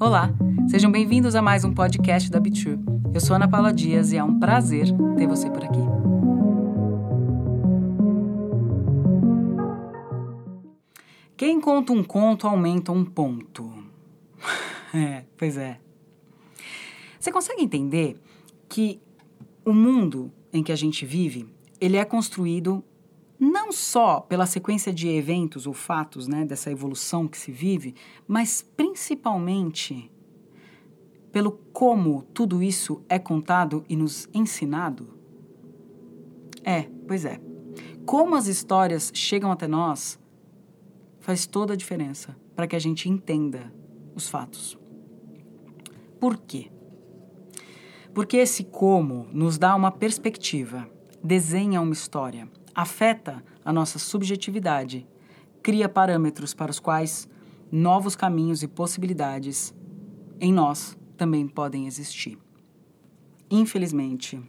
Olá, sejam bem-vindos a mais um podcast da Bitrue. Eu sou Ana Paula Dias e é um prazer ter você por aqui. Quem conta um conto aumenta um ponto. é, pois é. Você consegue entender que o mundo em que a gente vive, ele é construído não só pela sequência de eventos ou fatos, né, dessa evolução que se vive, mas principalmente pelo como tudo isso é contado e nos ensinado? É, pois é. Como as histórias chegam até nós faz toda a diferença para que a gente entenda os fatos. Por quê? Porque esse como nos dá uma perspectiva, desenha uma história, afeta a nossa subjetividade, cria parâmetros para os quais novos caminhos e possibilidades em nós também podem existir. Infelizmente,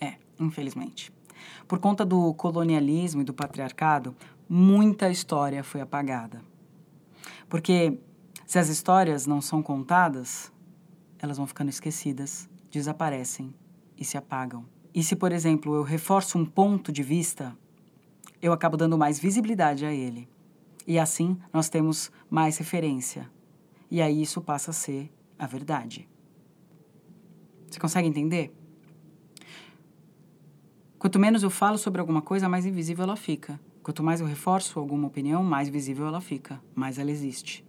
é, infelizmente, por conta do colonialismo e do patriarcado, muita história foi apagada. Porque se as histórias não são contadas, elas vão ficando esquecidas, desaparecem e se apagam. E se, por exemplo, eu reforço um ponto de vista, eu acabo dando mais visibilidade a ele. E assim nós temos mais referência. E aí isso passa a ser a verdade. Você consegue entender? Quanto menos eu falo sobre alguma coisa, mais invisível ela fica. Quanto mais eu reforço alguma opinião, mais visível ela fica, mais ela existe.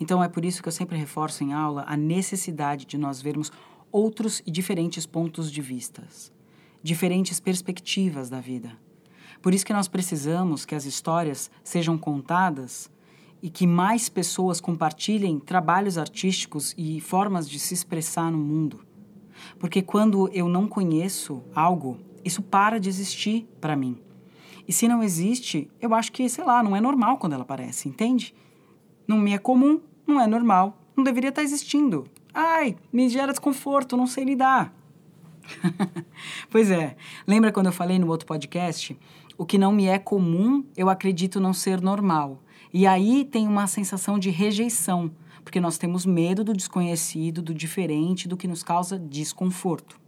Então é por isso que eu sempre reforço em aula a necessidade de nós vermos outros e diferentes pontos de vistas, diferentes perspectivas da vida. Por isso que nós precisamos que as histórias sejam contadas e que mais pessoas compartilhem trabalhos artísticos e formas de se expressar no mundo. Porque quando eu não conheço algo, isso para de existir para mim. E se não existe, eu acho que, sei lá, não é normal quando ela aparece, entende? Não me é comum, não é normal, não deveria estar existindo. Ai, me gera desconforto, não sei lidar. pois é, lembra quando eu falei no outro podcast? O que não me é comum, eu acredito não ser normal. E aí tem uma sensação de rejeição, porque nós temos medo do desconhecido, do diferente, do que nos causa desconforto.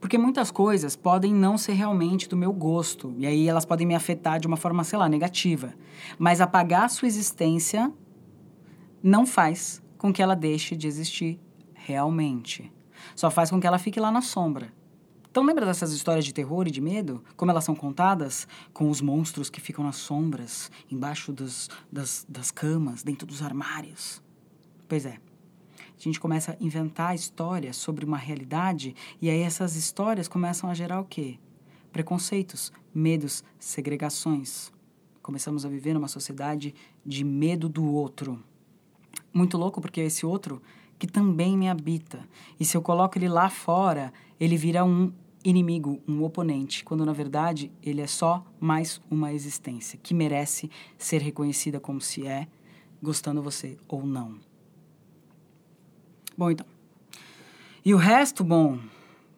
Porque muitas coisas podem não ser realmente do meu gosto, e aí elas podem me afetar de uma forma, sei lá, negativa. Mas apagar sua existência não faz com que ela deixe de existir realmente. Só faz com que ela fique lá na sombra. Então lembra dessas histórias de terror e de medo? Como elas são contadas? Com os monstros que ficam nas sombras, embaixo dos, das, das camas, dentro dos armários. Pois é, a gente começa a inventar histórias sobre uma realidade e aí essas histórias começam a gerar o quê? Preconceitos, medos, segregações. Começamos a viver numa sociedade de medo do outro. Muito louco porque esse outro que também me habita. E se eu coloco ele lá fora, ele vira um inimigo, um oponente, quando na verdade ele é só mais uma existência que merece ser reconhecida como se é, gostando você ou não. Bom, então. E o resto, bom,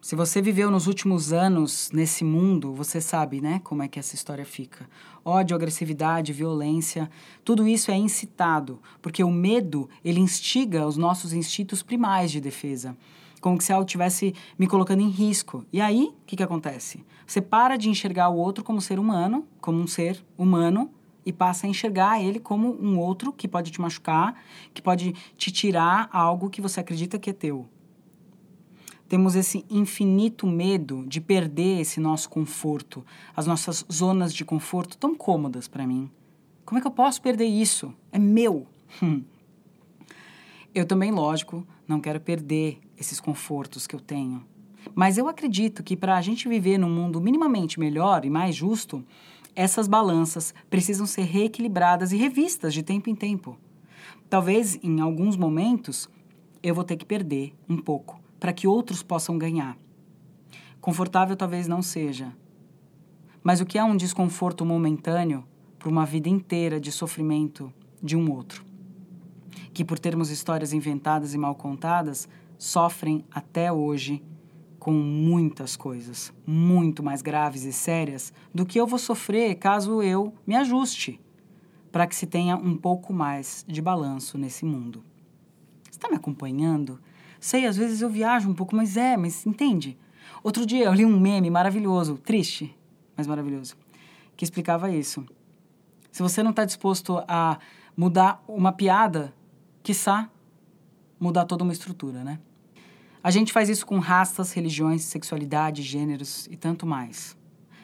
se você viveu nos últimos anos nesse mundo, você sabe, né, como é que essa história fica. Ódio, agressividade, violência, tudo isso é incitado, porque o medo, ele instiga os nossos instintos primais de defesa. Como se algo estivesse me colocando em risco. E aí, o que, que acontece? Você para de enxergar o outro como ser humano, como um ser humano, e passa a enxergar ele como um outro que pode te machucar, que pode te tirar algo que você acredita que é teu. Temos esse infinito medo de perder esse nosso conforto, as nossas zonas de conforto tão cômodas para mim. Como é que eu posso perder isso? É meu. Eu também, lógico, não quero perder esses confortos que eu tenho. Mas eu acredito que para a gente viver num mundo minimamente melhor e mais justo, essas balanças precisam ser reequilibradas e revistas de tempo em tempo. Talvez, em alguns momentos, eu vou ter que perder um pouco para que outros possam ganhar. Confortável talvez não seja. Mas o que é um desconforto momentâneo para uma vida inteira de sofrimento de um outro? Que, por termos histórias inventadas e mal contadas, sofrem até hoje com muitas coisas muito mais graves e sérias do que eu vou sofrer caso eu me ajuste. para que se tenha um pouco mais de balanço nesse mundo. Está me acompanhando? Sei, às vezes eu viajo um pouco, mas é, mas entende? Outro dia eu li um meme maravilhoso, triste, mas maravilhoso, que explicava isso. Se você não está disposto a mudar uma piada, quiçá mudar toda uma estrutura, né? A gente faz isso com raças, religiões, sexualidade, gêneros e tanto mais.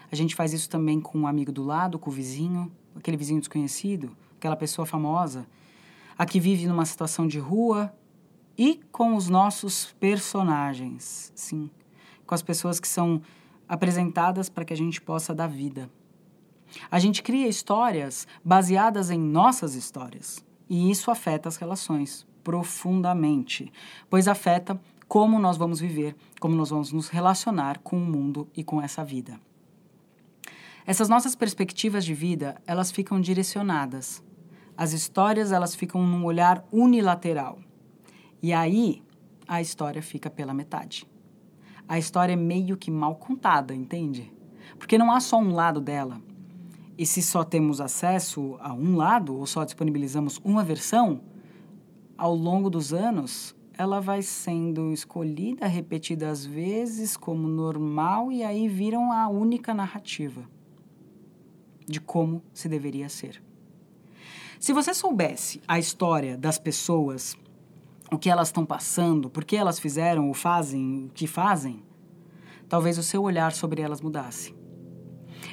A gente faz isso também com um amigo do lado, com o vizinho, aquele vizinho desconhecido, aquela pessoa famosa, a que vive numa situação de rua e com os nossos personagens, sim, com as pessoas que são apresentadas para que a gente possa dar vida. A gente cria histórias baseadas em nossas histórias. E isso afeta as relações profundamente, pois afeta como nós vamos viver, como nós vamos nos relacionar com o mundo e com essa vida. Essas nossas perspectivas de vida, elas ficam direcionadas. As histórias, elas ficam num olhar unilateral. E aí, a história fica pela metade. A história é meio que mal contada, entende? Porque não há só um lado dela. E se só temos acesso a um lado, ou só disponibilizamos uma versão, ao longo dos anos, ela vai sendo escolhida repetidas vezes como normal e aí viram a única narrativa de como se deveria ser. Se você soubesse a história das pessoas, o que elas estão passando, por que elas fizeram ou fazem o que fazem, talvez o seu olhar sobre elas mudasse.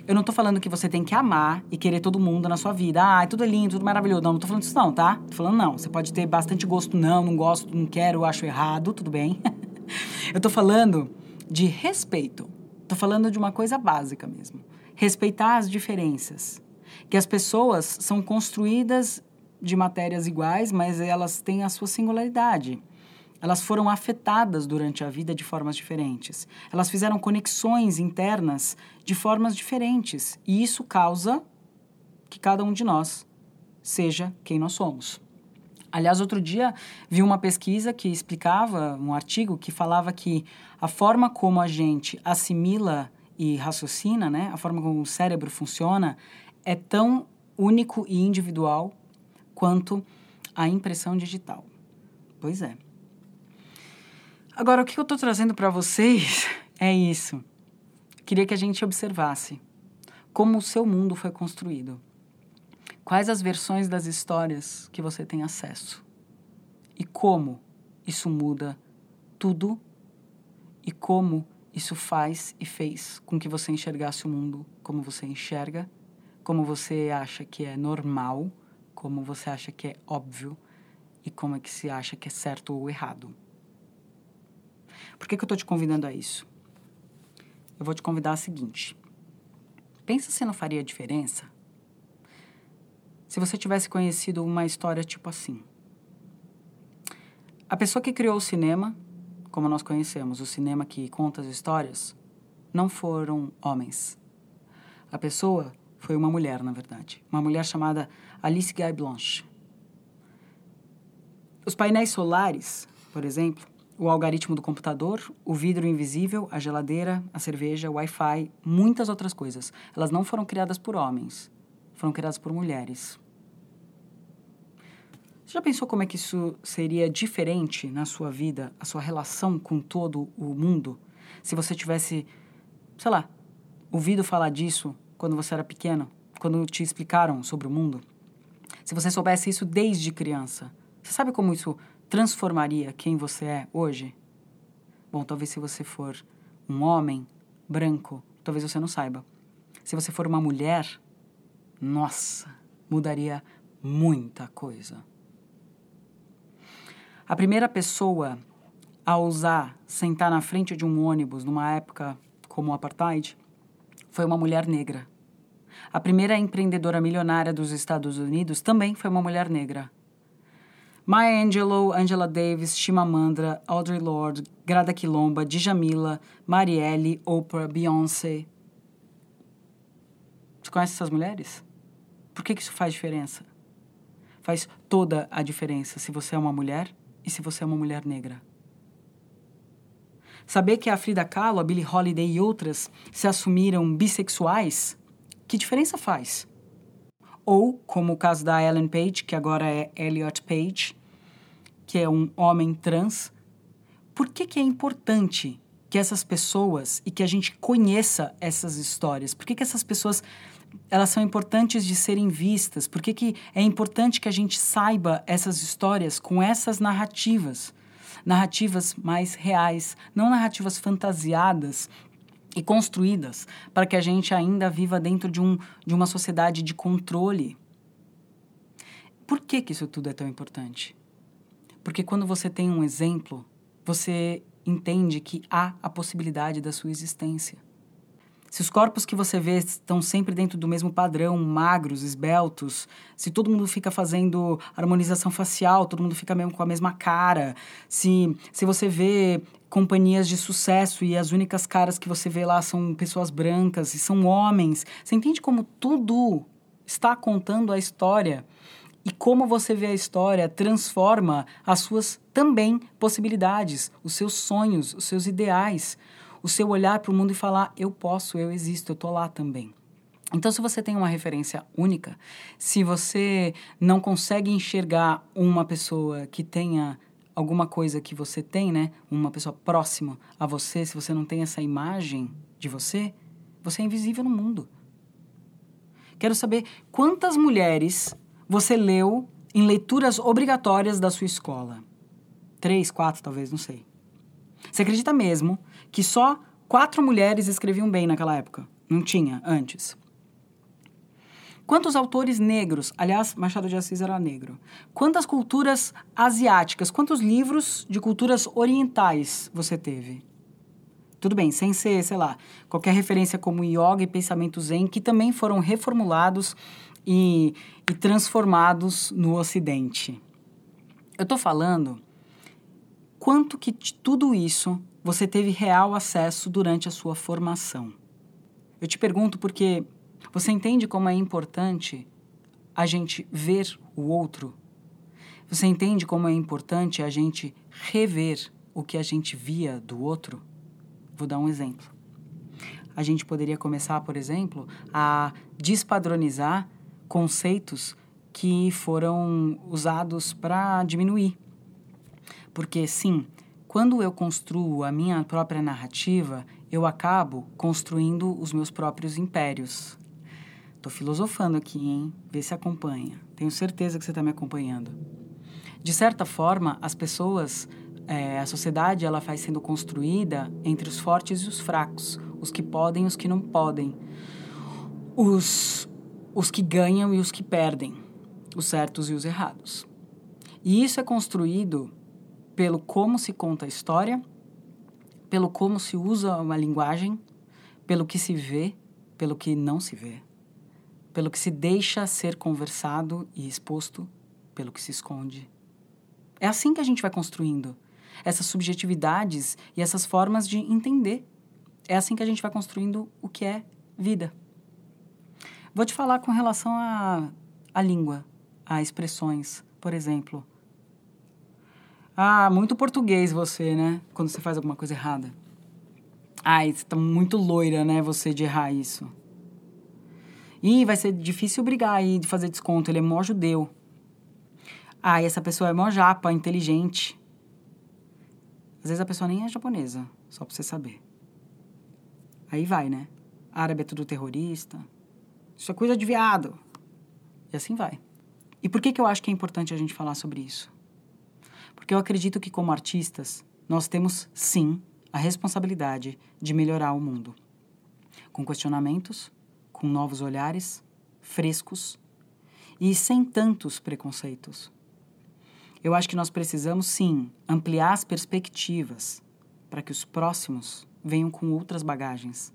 Eu não tô falando que você tem que amar e querer todo mundo na sua vida. Ah, tudo é lindo, tudo maravilhoso. Não, não tô falando isso não, tá? Tô falando não. Você pode ter bastante gosto, não, não gosto, não quero, acho errado, tudo bem. eu tô falando de respeito. Tô falando de uma coisa básica mesmo. Respeitar as diferenças. Que as pessoas são construídas de matérias iguais, mas elas têm a sua singularidade elas foram afetadas durante a vida de formas diferentes. Elas fizeram conexões internas de formas diferentes. E isso causa que cada um de nós seja quem nós somos. Aliás, outro dia vi uma pesquisa que explicava, um artigo que falava que a forma como a gente assimila e raciocina, né, a forma como o cérebro funciona, é tão único e individual quanto a impressão digital. Pois é. Agora, o que eu estou trazendo para vocês é isso. Queria que a gente observasse como o seu mundo foi construído. Quais as versões das histórias que você tem acesso? E como isso muda tudo e como isso faz e fez com que você enxergasse o mundo como você enxerga, como você acha que é normal, como você acha que é óbvio e como é que se acha que é certo ou errado. Por que, que eu estou te convidando a isso? Eu vou te convidar a seguinte. Pensa se não faria diferença se você tivesse conhecido uma história tipo assim. A pessoa que criou o cinema, como nós conhecemos, o cinema que conta as histórias, não foram homens. A pessoa foi uma mulher, na verdade. Uma mulher chamada Alice Guy Blanche. Os painéis solares, por exemplo, o algoritmo do computador, o vidro invisível, a geladeira, a cerveja, o Wi-Fi, muitas outras coisas. Elas não foram criadas por homens, foram criadas por mulheres. Você já pensou como é que isso seria diferente na sua vida, a sua relação com todo o mundo, se você tivesse, sei lá, ouvido falar disso quando você era pequeno, quando te explicaram sobre o mundo? Se você soubesse isso desde criança, você sabe como isso transformaria quem você é hoje? Bom, talvez se você for um homem branco, talvez você não saiba. Se você for uma mulher, nossa, mudaria muita coisa. A primeira pessoa a ousar sentar na frente de um ônibus numa época como o apartheid foi uma mulher negra. A primeira empreendedora milionária dos Estados Unidos também foi uma mulher negra. Maya Angelou, Angela Davis, Chimamanda, Audre Lorde, Grada Quilomba, Djamila, Marielle, Oprah, Beyoncé. Você conhece essas mulheres? Por que, que isso faz diferença? Faz toda a diferença se você é uma mulher e se você é uma mulher negra. Saber que a Frida Kahlo, a Billie Holiday e outras se assumiram bissexuais, que diferença faz? Ou, como o caso da Ellen Page, que agora é Elliot Page, que é um homem trans. Por que, que é importante que essas pessoas e que a gente conheça essas histórias? Por que, que essas pessoas elas são importantes de serem vistas? Por que, que é importante que a gente saiba essas histórias com essas narrativas? Narrativas mais reais, não narrativas fantasiadas e construídas para que a gente ainda viva dentro de, um, de uma sociedade de controle. Por que, que isso tudo é tão importante? Porque quando você tem um exemplo, você entende que há a possibilidade da sua existência. Se os corpos que você vê estão sempre dentro do mesmo padrão, magros, esbeltos, se todo mundo fica fazendo harmonização facial, todo mundo fica mesmo com a mesma cara, se, se você vê companhias de sucesso e as únicas caras que você vê lá são pessoas brancas e são homens, você entende como tudo está contando a história? E como você vê a história transforma as suas também possibilidades, os seus sonhos, os seus ideais o seu olhar para o mundo e falar: eu posso, eu existo, eu estou lá também. Então, se você tem uma referência única, se você não consegue enxergar uma pessoa que tenha alguma coisa que você tem, né? Uma pessoa próxima a você, se você não tem essa imagem de você, você é invisível no mundo. Quero saber quantas mulheres você leu em leituras obrigatórias da sua escola. Três, quatro, talvez, não sei. Você acredita mesmo que só quatro mulheres escreviam bem naquela época? Não tinha antes. Quantos autores negros, aliás, Machado de Assis era negro. Quantas culturas asiáticas, quantos livros de culturas orientais você teve? Tudo bem, sem ser, sei lá, qualquer referência como yoga e pensamento zen, que também foram reformulados e, e transformados no Ocidente. Eu estou falando quanto que tudo isso você teve real acesso durante a sua formação. Eu te pergunto porque você entende como é importante a gente ver o outro? Você entende como é importante a gente rever o que a gente via do outro? Vou dar um exemplo. A gente poderia começar, por exemplo, a despadronizar conceitos que foram usados para diminuir porque, sim, quando eu construo a minha própria narrativa, eu acabo construindo os meus próprios impérios. Estou filosofando aqui, hein? Vê se acompanha. Tenho certeza que você está me acompanhando. De certa forma, as pessoas, é, a sociedade, ela vai sendo construída entre os fortes e os fracos, os que podem e os que não podem, os, os que ganham e os que perdem, os certos e os errados. E isso é construído pelo como se conta a história, pelo como se usa uma linguagem, pelo que se vê, pelo que não se vê, pelo que se deixa ser conversado e exposto, pelo que se esconde. É assim que a gente vai construindo essas subjetividades e essas formas de entender. É assim que a gente vai construindo o que é vida. Vou te falar com relação à, à língua, a expressões. Por exemplo, ah, muito português você, né? Quando você faz alguma coisa errada. Ai, você tá muito loira, né? Você de errar isso. Ih, vai ser difícil brigar aí de fazer desconto. Ele é mó judeu. Ah, essa pessoa é mó japa, inteligente. Às vezes a pessoa nem é japonesa, só pra você saber. Aí vai, né? Árabe é tudo terrorista. Isso é coisa de viado. E assim vai. E por que, que eu acho que é importante a gente falar sobre isso? Porque eu acredito que, como artistas, nós temos sim a responsabilidade de melhorar o mundo. Com questionamentos, com novos olhares, frescos e sem tantos preconceitos. Eu acho que nós precisamos sim ampliar as perspectivas para que os próximos venham com outras bagagens,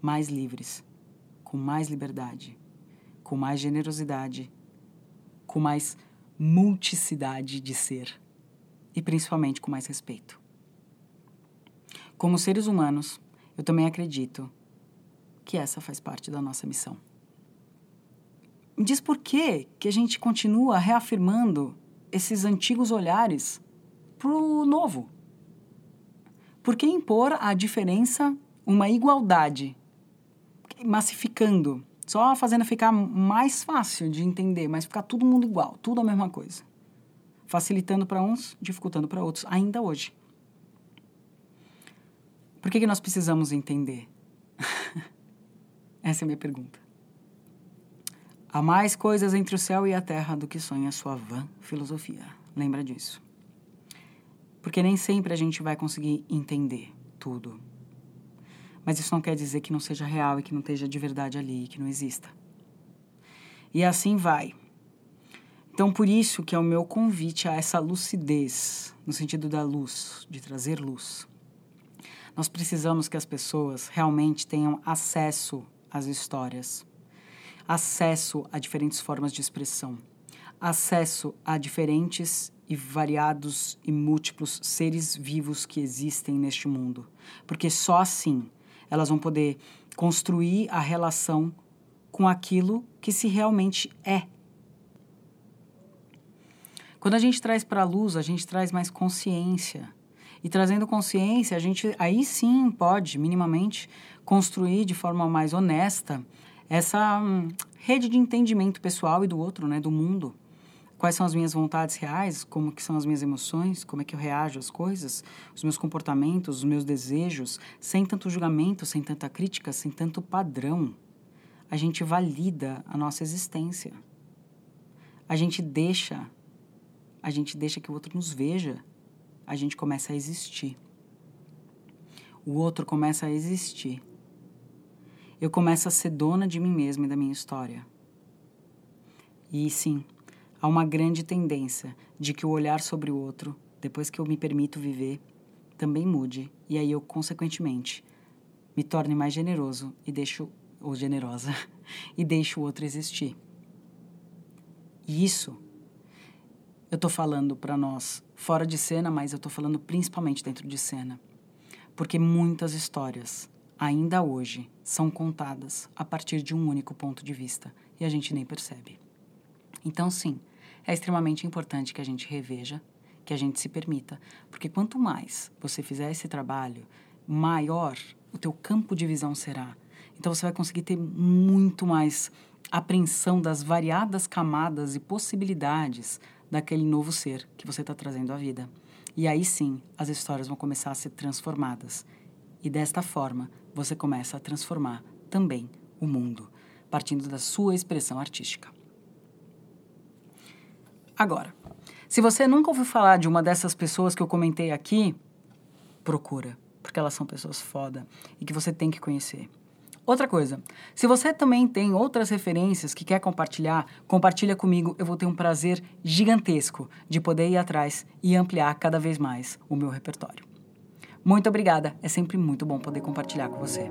mais livres, com mais liberdade, com mais generosidade, com mais multicidade de ser e principalmente com mais respeito. Como seres humanos, eu também acredito que essa faz parte da nossa missão. Me diz por que que a gente continua reafirmando esses antigos olhares para o novo? Por que impor a diferença uma igualdade, massificando Só fazendo ficar mais fácil de entender, mas ficar todo mundo igual, tudo a mesma coisa. Facilitando para uns, dificultando para outros, ainda hoje. Por que, que nós precisamos entender? Essa é a minha pergunta. Há mais coisas entre o céu e a terra do que sonha a sua vã filosofia. Lembra disso. Porque nem sempre a gente vai conseguir entender tudo. Mas isso não quer dizer que não seja real e que não esteja de verdade ali, que não exista. E assim vai. Então, por isso que é o meu convite a essa lucidez, no sentido da luz, de trazer luz. Nós precisamos que as pessoas realmente tenham acesso às histórias, acesso a diferentes formas de expressão, acesso a diferentes e variados e múltiplos seres vivos que existem neste mundo. Porque só assim elas vão poder construir a relação com aquilo que se realmente é. Quando a gente traz para a luz, a gente traz mais consciência. E trazendo consciência, a gente aí sim pode, minimamente, construir de forma mais honesta essa hum, rede de entendimento pessoal e do outro, né, do mundo quais são as minhas vontades reais, como que são as minhas emoções, como é que eu reajo às coisas, os meus comportamentos, os meus desejos, sem tanto julgamento, sem tanta crítica, sem tanto padrão. A gente valida a nossa existência. A gente deixa, a gente deixa que o outro nos veja. A gente começa a existir. O outro começa a existir. Eu começo a ser dona de mim mesma e da minha história. E sim, há uma grande tendência de que o olhar sobre o outro, depois que eu me permito viver, também mude e aí eu consequentemente me torne mais generoso e deixo ou generosa e deixo o outro existir. E isso eu tô falando para nós fora de cena, mas eu tô falando principalmente dentro de cena. Porque muitas histórias ainda hoje são contadas a partir de um único ponto de vista e a gente nem percebe. Então, sim, é extremamente importante que a gente reveja, que a gente se permita, porque quanto mais você fizer esse trabalho, maior o teu campo de visão será. Então você vai conseguir ter muito mais apreensão das variadas camadas e possibilidades daquele novo ser que você está trazendo à vida. E aí sim, as histórias vão começar a ser transformadas. E desta forma, você começa a transformar também o mundo, partindo da sua expressão artística. Agora, se você nunca ouviu falar de uma dessas pessoas que eu comentei aqui, procura, porque elas são pessoas foda e que você tem que conhecer. Outra coisa, se você também tem outras referências que quer compartilhar, compartilha comigo, eu vou ter um prazer gigantesco de poder ir atrás e ampliar cada vez mais o meu repertório. Muito obrigada, é sempre muito bom poder compartilhar com você.